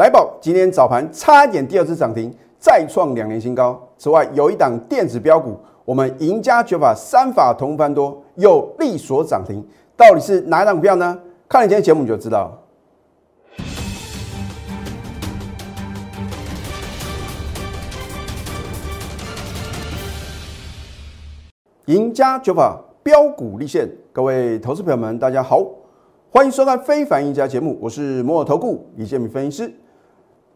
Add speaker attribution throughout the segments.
Speaker 1: 来宝今天早盘差一点第二次涨停，再创两年新高。此外，有一档电子标股，我们赢家绝法三法同翻多，又力所涨停，到底是哪一档股票呢？看了今天节目你就知道。赢家绝法标股立现，各位投资朋友们，大家好，欢迎收看《非凡赢家》节目，我是摩尔投顾李建明分析师。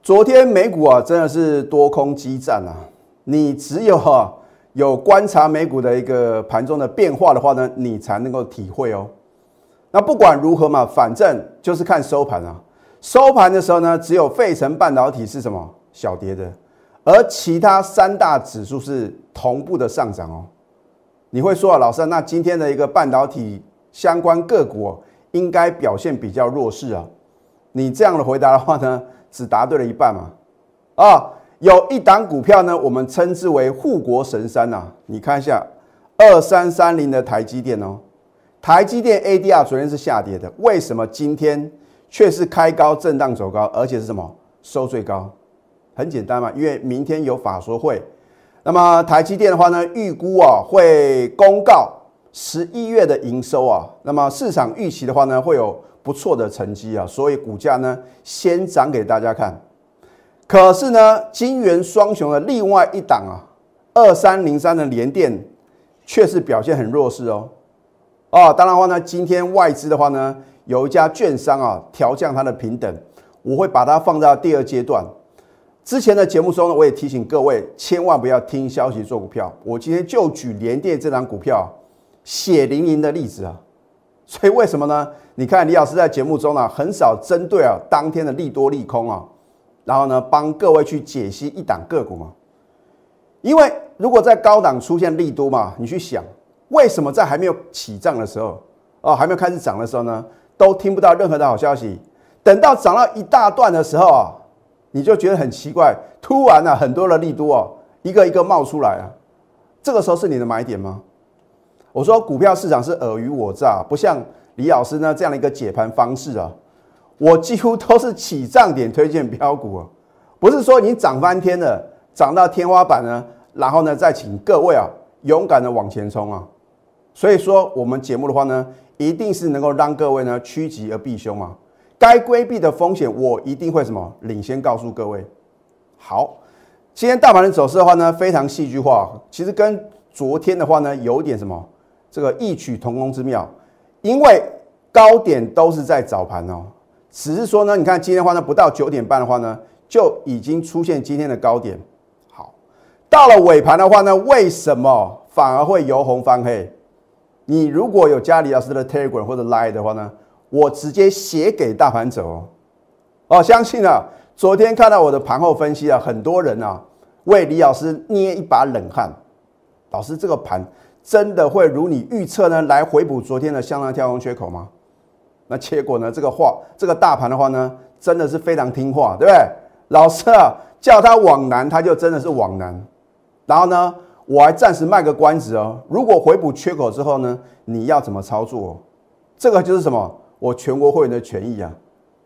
Speaker 1: 昨天美股啊，真的是多空激战啊！你只有哈有观察美股的一个盘中的变化的话呢，你才能够体会哦。那不管如何嘛，反正就是看收盘啊。收盘的时候呢，只有费城半导体是什么小跌的，而其他三大指数是同步的上涨哦。你会说啊，老师，那今天的一个半导体相关个股应该表现比较弱势啊？你这样的回答的话呢，只答对了一半嘛？啊，有一档股票呢，我们称之为护国神山呐。你看一下二三三零的台积电哦，台积电 ADR 昨天是下跌的，为什么今天却是开高震荡走高，而且是什么收最高？很简单嘛，因为明天有法说会。那么台积电的话呢，预估啊会公告十一月的营收啊，那么市场预期的话呢，会有不错的成绩啊，所以股价呢先涨给大家看。可是呢，金元双雄的另外一档啊，二三零三的联电却是表现很弱势哦。哦，当然话呢，今天外资的话呢，有一家券商啊调降它的平等，我会把它放到第二阶段。之前的节目中呢，我也提醒各位，千万不要听消息做股票。我今天就举联电这张股票血淋淋的例子啊。所以为什么呢？你看李老师在节目中呢，很少针对啊当天的利多利空啊，然后呢帮各位去解析一档个股嘛。因为如果在高档出现利多嘛，你去想为什么在还没有起涨的时候哦，还没有开始涨的时候呢，都听不到任何的好消息。等到涨到一大段的时候啊。你就觉得很奇怪，突然啊，很多的利多哦，一个一个冒出来啊，这个时候是你的买点吗？我说股票市场是尔虞我诈，不像李老师呢这样的一个解盘方式啊，我几乎都是起涨点推荐标股啊，不是说你涨翻天了，涨到天花板呢，然后呢再请各位啊勇敢的往前冲啊，所以说我们节目的话呢，一定是能够让各位呢趋吉而避凶啊。该规避的风险，我一定会什么领先告诉各位。好，今天大盘的走势的话呢，非常戏剧化，其实跟昨天的话呢，有点什么这个异曲同工之妙。因为高点都是在早盘哦，只是说呢，你看今天的话呢，不到九点半的话呢，就已经出现今天的高点。好，到了尾盘的话呢，为什么反而会由红翻黑？你如果有加李老师的 Telegram 或者 Line 的话呢？我直接写给大盘者哦，哦，相信啊，昨天看到我的盘后分析啊，很多人啊为李老师捏一把冷汗。老师，这个盘真的会如你预测呢，来回补昨天的向上跳空缺口吗？那结果呢？这个话，这个大盘的话呢，真的是非常听话，对不对？老师啊，叫他往南，他就真的是往南。然后呢，我还暂时卖个关子哦，如果回补缺口之后呢，你要怎么操作？这个就是什么？我全国会员的权益啊，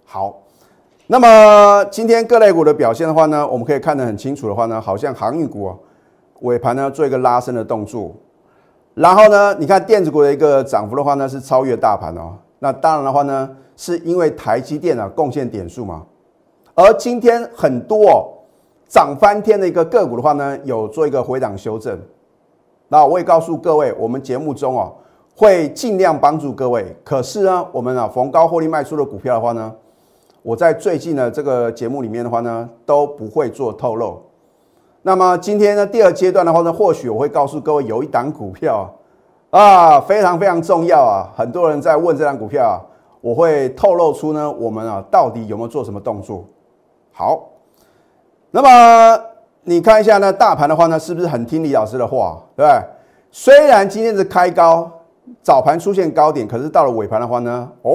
Speaker 1: 好，那么今天各类股的表现的话呢，我们可以看得很清楚的话呢，好像航运股啊尾盘呢做一个拉升的动作，然后呢，你看电子股的一个涨幅的话呢是超越大盘哦，那当然的话呢，是因为台积电啊贡献点数嘛，而今天很多涨翻天的一个个股的话呢，有做一个回档修正，那我也告诉各位，我们节目中哦。会尽量帮助各位，可是呢，我们啊逢高获利卖出的股票的话呢，我在最近的这个节目里面的话呢，都不会做透露。那么今天呢，第二阶段的话呢，或许我会告诉各位，有一档股票啊，非常非常重要啊，很多人在问这档股票啊，我会透露出呢，我们啊到底有没有做什么动作？好，那么你看一下呢，大盘的话呢，是不是很听李老师的话，对不对？虽然今天是开高。早盘出现高点，可是到了尾盘的话呢，哦，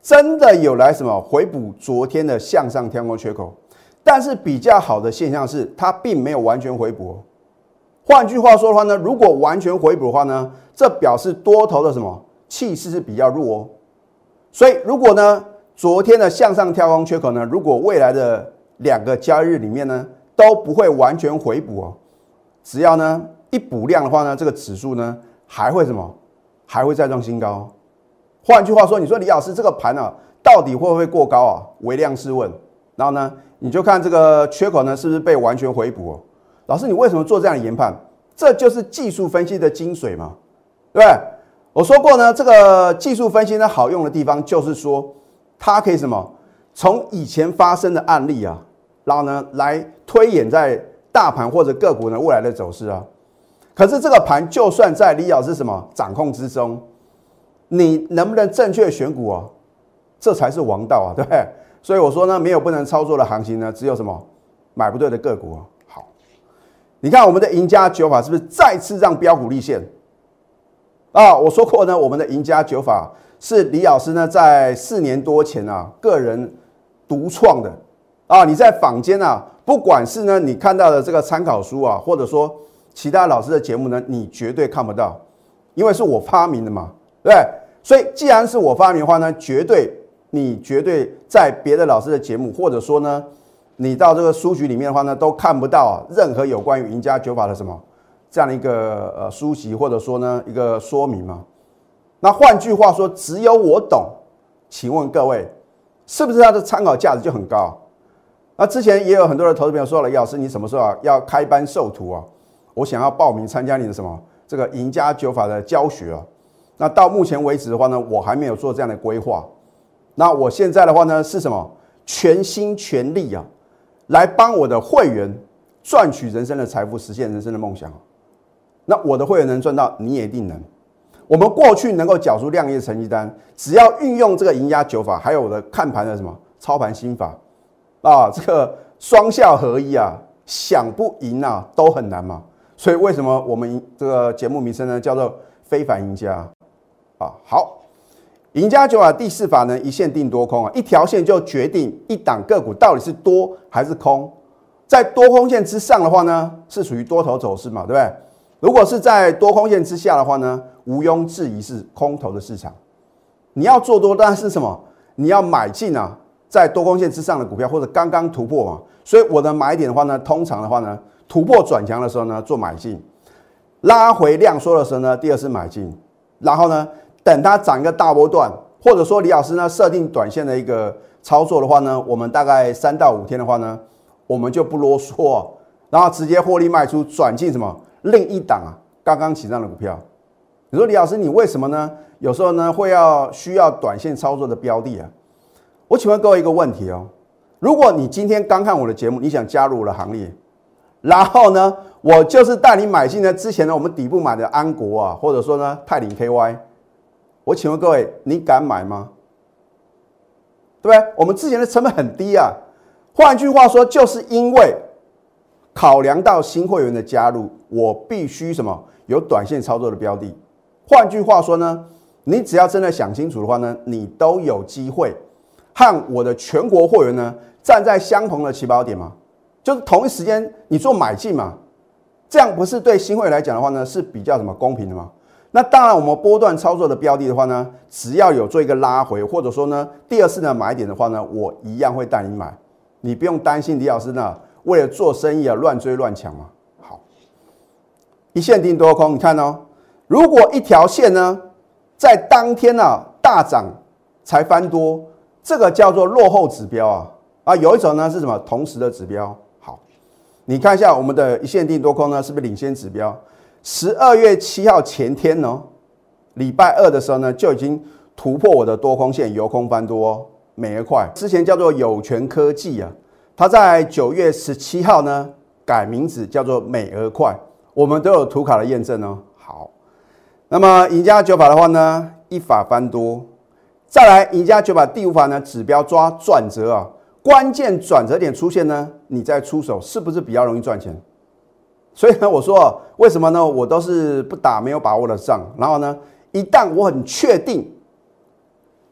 Speaker 1: 真的有来什么回补昨天的向上跳空缺口，但是比较好的现象是它并没有完全回补。换句话说的话呢，如果完全回补的话呢，这表示多头的什么气势是比较弱哦。所以如果呢昨天的向上跳空缺口呢，如果未来的两个交易日里面呢都不会完全回补哦，只要呢一补量的话呢，这个指数呢还会什么？还会再创新高。换句话说，你说李老师这个盘啊，到底会不会过高啊？微量试问。然后呢，你就看这个缺口呢是不是被完全回补？哦？老师，你为什么做这样的研判？这就是技术分析的精髓嘛，对不对？我说过呢，这个技术分析呢好用的地方就是说，它可以什么？从以前发生的案例啊，然后呢来推演在大盘或者个股呢未来的走势啊。可是这个盘就算在李老师什么掌控之中，你能不能正确选股啊？这才是王道啊，对不对？所以我说呢，没有不能操作的行情呢，只有什么买不对的个股。好，你看我们的赢家九法是不是再次让标股立现啊？我说过呢，我们的赢家九法是李老师呢在四年多前啊个人独创的啊。你在坊间啊，不管是呢你看到的这个参考书啊，或者说其他老师的节目呢，你绝对看不到，因为是我发明的嘛，对不对？所以既然是我发明的话呢，绝对你绝对在别的老师的节目，或者说呢，你到这个书局里面的话呢，都看不到任何有关于赢家九法的什么这样的一个呃书籍，或者说呢一个说明嘛。那换句话说，只有我懂，请问各位，是不是它的参考价值就很高？那之前也有很多的投资朋友说了，老师你什么时候啊要开班授徒啊？我想要报名参加你的什么这个赢家九法的教学啊？那到目前为止的话呢，我还没有做这样的规划。那我现在的话呢，是什么？全心全力啊，来帮我的会员赚取人生的财富，实现人生的梦想。那我的会员能赚到，你也一定能。我们过去能够缴出亮眼成绩单，只要运用这个赢家九法，还有我的看盘的什么操盘心法啊，这个双效合一啊，想不赢啊都很难嘛。所以为什么我们这个节目名称呢叫做非凡赢家啊？好，赢家九法第四法呢，一线定多空啊，一条线就决定一档个股到底是多还是空。在多空线之上的话呢，是属于多头走势嘛，对不对？如果是在多空线之下的话呢，毋庸置疑是空头的市场。你要做多，当然是什么？你要买进啊，在多空线之上的股票，或者刚刚突破嘛。所以我的买点的话呢，通常的话呢。突破转强的时候呢，做买进；拉回量缩的时候呢，第二次买进。然后呢，等它涨一个大波段，或者说李老师呢设定短线的一个操作的话呢，我们大概三到五天的话呢，我们就不啰嗦，然后直接获利卖出，转进什么另一档啊刚刚起涨的股票。你说李老师，你为什么呢？有时候呢会要需要短线操作的标的啊？我请问各位一个问题哦，如果你今天刚看我的节目，你想加入我的行列？然后呢，我就是带你买进呢。之前呢，我们底部买的安国啊，或者说呢泰林 KY，我请问各位，你敢买吗？对不对？我们之前的成本很低啊。换句话说，就是因为考量到新会员的加入，我必须什么有短线操作的标的。换句话说呢，你只要真的想清楚的话呢，你都有机会和我的全国会员呢站在相同的起跑点吗？就是同一时间你做买进嘛，这样不是对新会员来讲的话呢是比较什么公平的吗？那当然，我们波段操作的标的的话呢，只要有做一个拉回，或者说呢第二次的买点的话呢，我一样会带你买，你不用担心李老师呢为了做生意啊乱追乱抢嘛。好，一线定多空，你看哦，如果一条线呢在当天呢大涨才翻多，这个叫做落后指标啊啊，有一种呢是什么同时的指标。好你看一下我们的一线定多空呢，是不是领先指标？十二月七号前天呢，礼拜二的时候呢，就已经突破我的多空线，由空翻多，美而快。之前叫做有权科技啊，它在九月十七号呢改名字叫做美而快，我们都有图卡的验证哦。好，那么赢家九法的话呢，一法翻多，再来赢家九法第五法呢，指标抓转折啊。关键转折点出现呢，你再出手是不是比较容易赚钱？所以呢，我说为什么呢？我都是不打没有把握的仗。然后呢，一旦我很确定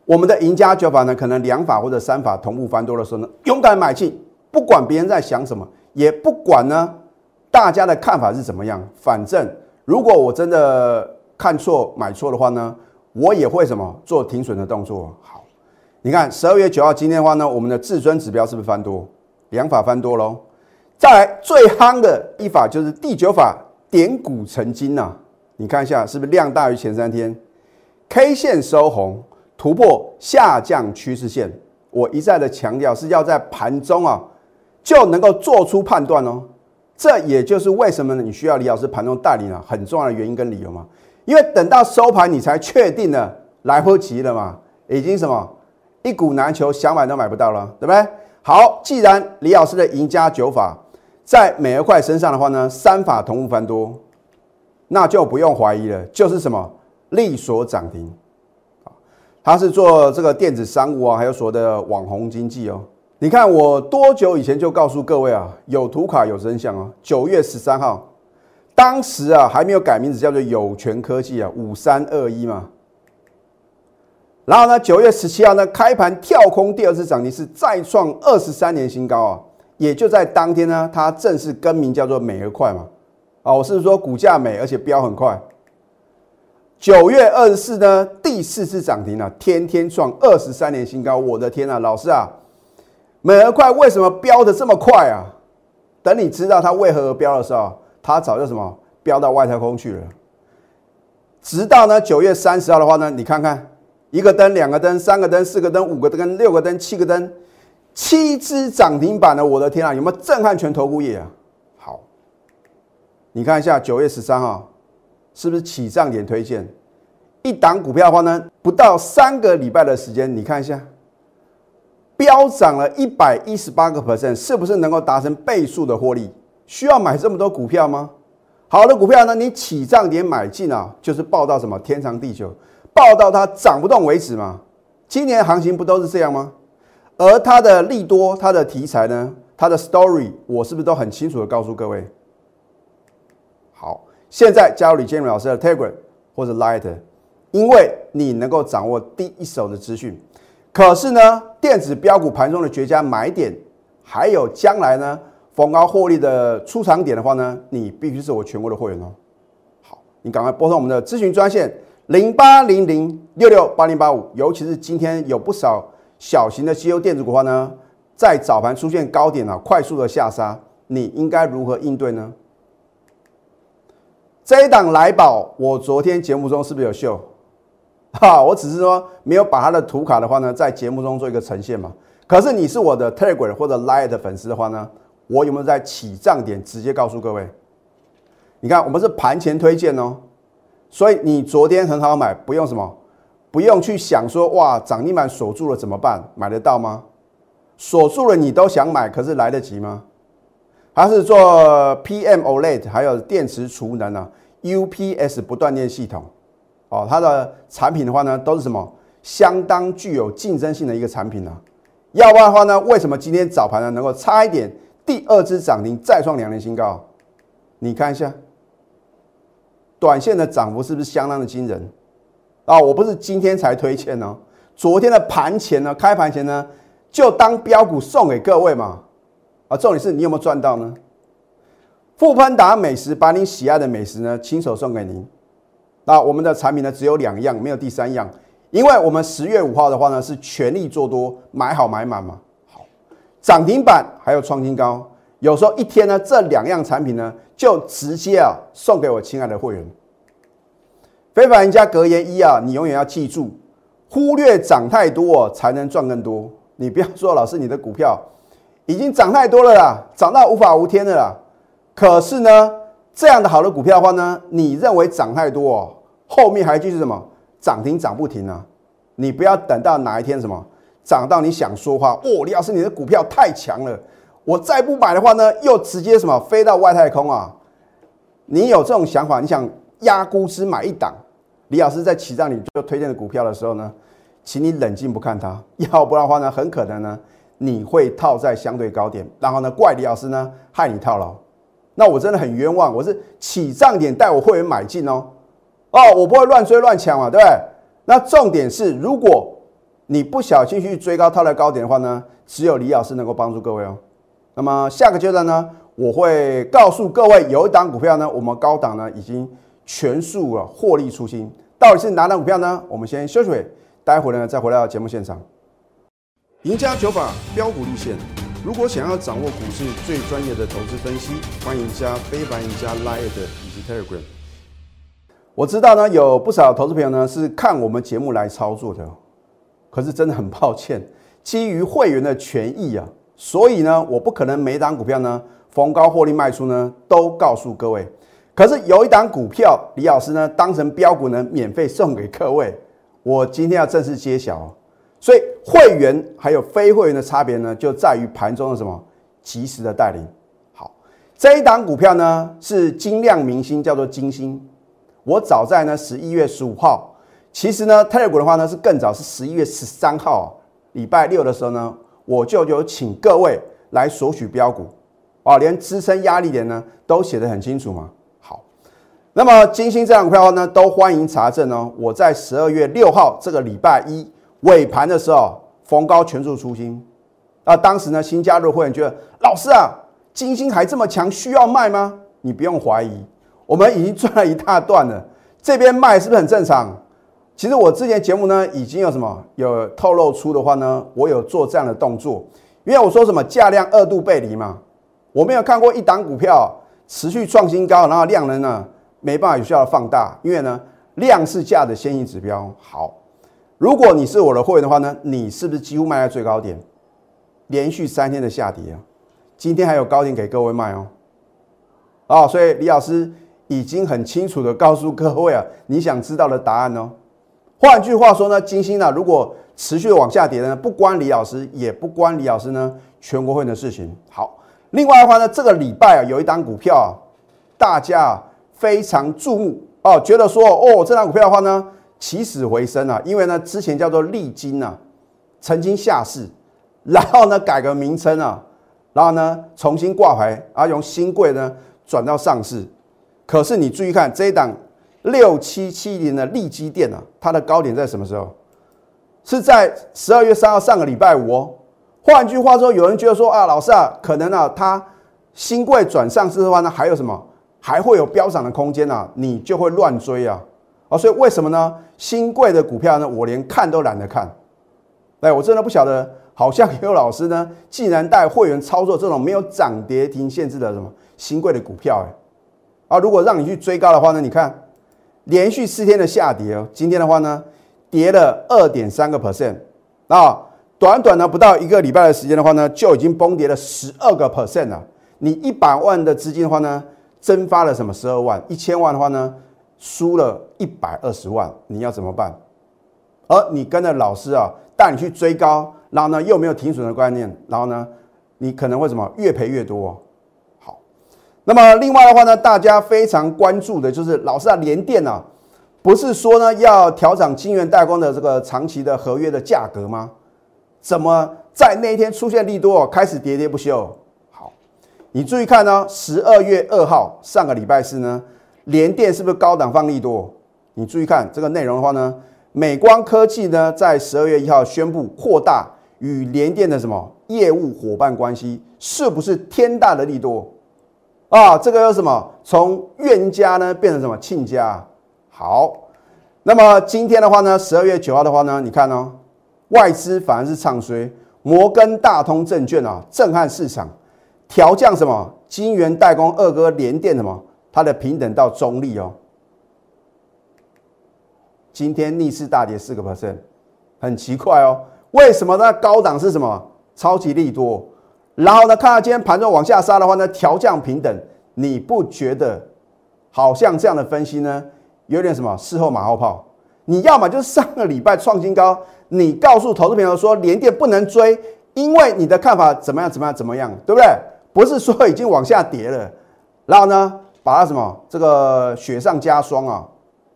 Speaker 1: 我们的赢家九法呢，可能两法或者三法同步翻多的时候呢，勇敢买进，不管别人在想什么，也不管呢大家的看法是怎么样，反正如果我真的看错买错的话呢，我也会什么做停损的动作。好。你看十二月九号今天的话呢，我们的至尊指标是不是翻多？两法翻多喽。再来最夯的一法就是第九法点股成金呐。你看一下是不是量大于前三天？K 线收红，突破下降趋势线。我一再的强调是要在盘中啊就能够做出判断哦。这也就是为什么呢？你需要李老师盘中带领啊，很重要的原因跟理由嘛。因为等到收盘你才确定了，来不及了嘛，已经什么？一股难求，想买都买不到了，对不对？好，既然李老师的赢家九法在美而快身上的话呢，三法同步翻多，那就不用怀疑了，就是什么利所涨停啊？他是做这个电子商务啊，还有所谓的网红经济哦。你看我多久以前就告诉各位啊，有图卡有真相哦。九月十三号，当时啊还没有改名字，叫做有权科技啊，五三二一嘛。然后呢，九月十七号呢，开盘跳空第二次涨停是再创二十三年新高啊！也就在当天呢，它正式更名叫做美而快嘛。啊，我是说股价美，而且飙很快。九月二十四呢，第四次涨停了，天天创二十三年新高。我的天啊，老师啊，美而快为什么飙的这么快啊？等你知道它为何而飙的时候，它早就什么飙到外太空去了。直到呢九月三十号的话呢，你看看。一个灯，两个灯，三个灯，四个灯，五个灯，六个灯，七个灯，七只涨停板的，我的天啊，有没有震撼全投顾业啊？好，你看一下九月十三号，是不是起涨点推荐？一档股票的话呢，不到三个礼拜的时间，你看一下，飙涨了一百一十八个 percent，是不是能够达成倍数的获利？需要买这么多股票吗？好的股票呢，你起涨点买进啊，就是报到什么天长地久。报到它涨不动为止嘛？今年行情不都是这样吗？而它的利多、它的题材呢？它的 story，我是不是都很清楚的告诉各位？好，现在加入李建荣老师的 Telegram 或者 Light，因为你能够掌握第一手的资讯。可是呢，电子标股盘中的绝佳买点，还有将来呢逢高获利的出场点的话呢，你必须是我全国的会员哦。好，你赶快拨通我们的咨询专线。零八零零六六八零八五，尤其是今天有不少小型的西欧电子股的话呢，在早盘出现高点啊，快速的下杀，你应该如何应对呢？这一档来宝，我昨天节目中是不是有秀？哈，我只是说没有把它的图卡的话呢，在节目中做一个呈现嘛。可是你是我的 Telegram 或者 Line 的粉丝的话呢，我有没有在起涨点直接告诉各位？你看，我们是盘前推荐哦。所以你昨天很好买，不用什么，不用去想说哇涨停板锁住了怎么办？买得到吗？锁住了你都想买，可是来得及吗？它是做 PM OLED 还有电池储能啊，UPS 不断电系统哦，它的产品的话呢都是什么相当具有竞争性的一个产品呢？要不然的话呢，为什么今天早盘呢能够差一点第二只涨停再创两年新高？你看一下。短线的涨幅是不是相当的惊人啊？我不是今天才推荐呢，昨天的盘前呢，开盘前呢，就当标股送给各位嘛。啊，重点是你有没有赚到呢？富潘达美食把你喜爱的美食呢，亲手送给您。那我们的产品呢，只有两样，没有第三样，因为我们十月五号的话呢，是全力做多，买好买满嘛。好，涨停板还有创新高。有时候一天呢，这两样产品呢，就直接啊送给我亲爱的会员。非凡人家格言一啊，你永远要记住，忽略涨太多才能赚更多。你不要说老师，你的股票已经涨太多了啦，涨到无法无天的啦。可是呢，这样的好的股票的话呢，你认为涨太多哦，后面还继续什么涨停涨不停啊？你不要等到哪一天什么涨到你想说话哦，李老师你的股票太强了。我再不买的话呢，又直接什么飞到外太空啊？你有这种想法？你想压估值买一档？李老师在起账你就推荐的股票的时候呢，请你冷静不看它，要不然的话呢，很可能呢你会套在相对高点，然后呢怪李老师呢害你套牢。那我真的很冤枉，我是起账点带我会员买进哦，哦，我不会乱追乱抢嘛，对不对？那重点是，如果你不小心去追高套在高点的话呢，只有李老师能够帮助各位哦。那么下个阶段呢，我会告诉各位，有一档股票呢，我们高档呢已经全数了获利出清，到底是哪档股票呢？我们先休息会，待会呢再回到节目现场。赢家九法标股立现。如果想要掌握股市最专业的投资分析，欢迎加非凡、赢家 Line 以及 Telegram。我知道呢，有不少投资朋友呢是看我们节目来操作的，可是真的很抱歉，基于会员的权益啊，所以呢，我不可能每档股票呢逢高获利卖出呢都告诉各位。可是有一档股票，李老师呢当成标股呢免费送给各位，我今天要正式揭晓。所以会员还有非会员的差别呢，就在于盘中的什么及时的带领。好，这一档股票呢是金亮明星，叫做金星。我早在呢十一月十五号，其实呢泰股的话呢是更早，是十一月十三号，礼拜六的时候呢，我就有请各位来索取标股啊，连支撑压力点呢都写得很清楚嘛。那么金星这档股票呢，都欢迎查证哦。我在十二月六号这个礼拜一。尾盘的时候，逢高全数出新，啊，当时呢新加入会员觉得老师啊，金星还这么强，需要卖吗？你不用怀疑，我们已经赚了一大段了，这边卖是不是很正常？其实我之前节目呢已经有什么有透露出的话呢，我有做这样的动作，因为我说什么价量二度背离嘛，我没有看过一档股票持续创新高，然后量能呢没办法有效的放大，因为呢量是价的先行指标，好。如果你是我的会员的话呢，你是不是几乎卖在最高点，连续三天的下跌啊？今天还有高点给各位卖哦。哦，所以李老师已经很清楚的告诉各位啊，你想知道的答案哦。换句话说呢，金星呢，如果持续的往下跌呢，不关李老师，也不关李老师呢全国会的事情。好，另外的话呢，这个礼拜啊，有一档股票啊，大家非常注目哦，觉得说哦，这档股票的话呢。起死回生啊！因为呢，之前叫做利金啊，曾经下市，然后呢改个名称啊，然后呢重新挂牌，啊，用新贵呢转到上市。可是你注意看这一档六七七零的利基电啊，它的高点在什么时候？是在十二月三号上个礼拜五哦。换句话说，有人觉得说啊，老师啊，可能啊，它新贵转上市的话呢，还有什么？还会有飙涨的空间啊？你就会乱追啊！啊，所以为什么呢？新贵的股票呢，我连看都懒得看。哎，我真的不晓得，好像有老师呢，竟然带会员操作这种没有涨跌停限制的什么新贵的股票，哎，啊，如果让你去追高的话呢，你看连续四天的下跌哦，今天的话呢，跌了二点三个 percent，啊，短短的不到一个礼拜的时间的话呢，就已经崩跌了十二个 percent 了。你一百万的资金的话呢，蒸发了什么十二万？一千万的话呢？输了一百二十万，你要怎么办？而你跟着老师啊，带你去追高，然后呢又没有停损的观念，然后呢，你可能会什么越赔越多。好，那么另外的话呢，大家非常关注的就是老师啊，连电啊，不是说呢要调整晶圆代工的这个长期的合约的价格吗？怎么在那一天出现利多，开始喋喋不休？你注意看呢，十二月二号上个礼拜四呢。联电是不是高档放利多？你注意看这个内容的话呢，美光科技呢在十二月一号宣布扩大与联电的什么业务伙伴关系，是不是天大的利多啊？这个又什么？从冤家呢变成什么亲家？好，那么今天的话呢，十二月九号的话呢，你看哦，外资反而是唱衰，摩根大通证券啊震撼市场，调降什么金圆代工二哥联电什么？它的平等到中立哦，今天逆势大跌四个 percent，很奇怪哦，为什么呢？高档是什么？超级利多，然后呢，看到今天盘中往下杀的话呢，调降平等，你不觉得好像这样的分析呢，有点什么事后马后炮？你要么就是上个礼拜创新高，你告诉投资朋友说连电不能追，因为你的看法怎么样怎么样怎么样，对不对？不是说已经往下跌了，然后呢？把它什么这个雪上加霜啊？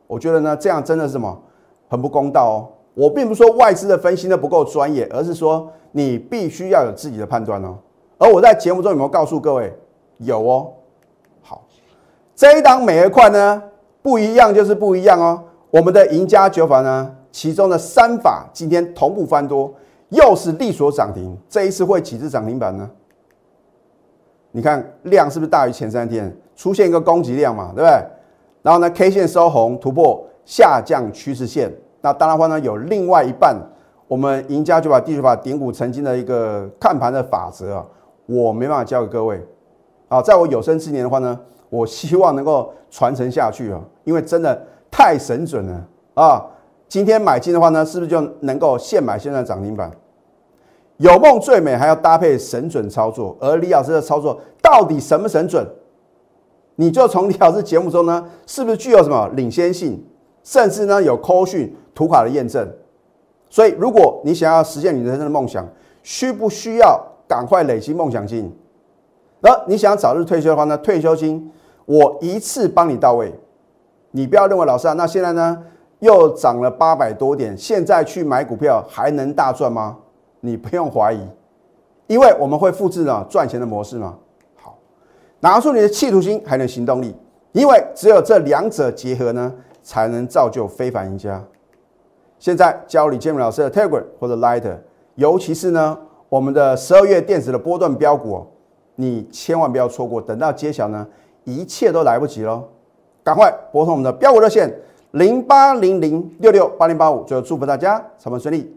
Speaker 1: 我觉得呢，这样真的是什么很不公道哦。我并不是说外资的分析呢不够专业，而是说你必须要有自己的判断哦。而我在节目中有没有告诉各位？有哦。好，这一档每一块呢不一样就是不一样哦。我们的赢家九法呢，其中的三法今天同步翻多，又是力所涨停，这一次会几只涨停板呢？你看量是不是大于前三天？出现一个供给量嘛，对不对？然后呢，K 线收红突破下降趋势线，那当然话呢，有另外一半我们赢家就把地球法顶股曾经的一个看盘的法则啊，我没办法教给各位啊，在我有生之年的话呢，我希望能够传承下去啊，因为真的太神准了啊！今天买进的话呢，是不是就能够现买现在涨停板？有梦最美，还要搭配神准操作。而李老师的操作到底神不神准？你就从李老师节目中呢，是不是具有什么领先性，甚至呢有扣讯图卡的验证？所以，如果你想要实现你人生的梦想，需不需要赶快累积梦想金？而你想早日退休的话呢？退休金我一次帮你到位。你不要认为老师啊，那现在呢又涨了八百多点，现在去买股票还能大赚吗？你不用怀疑，因为我们会复制呢赚钱的模式嘛。好，拿出你的企图心，还能行动力，因为只有这两者结合呢，才能造就非凡赢家。现在教李建明老师的 Telegram 或者 Lighter，尤其是呢我们的十二月电子的波段标股，你千万不要错过。等到揭晓呢，一切都来不及喽！赶快拨通我们的标股热线零八零零六六八零八五。最后祝福大家上班顺利。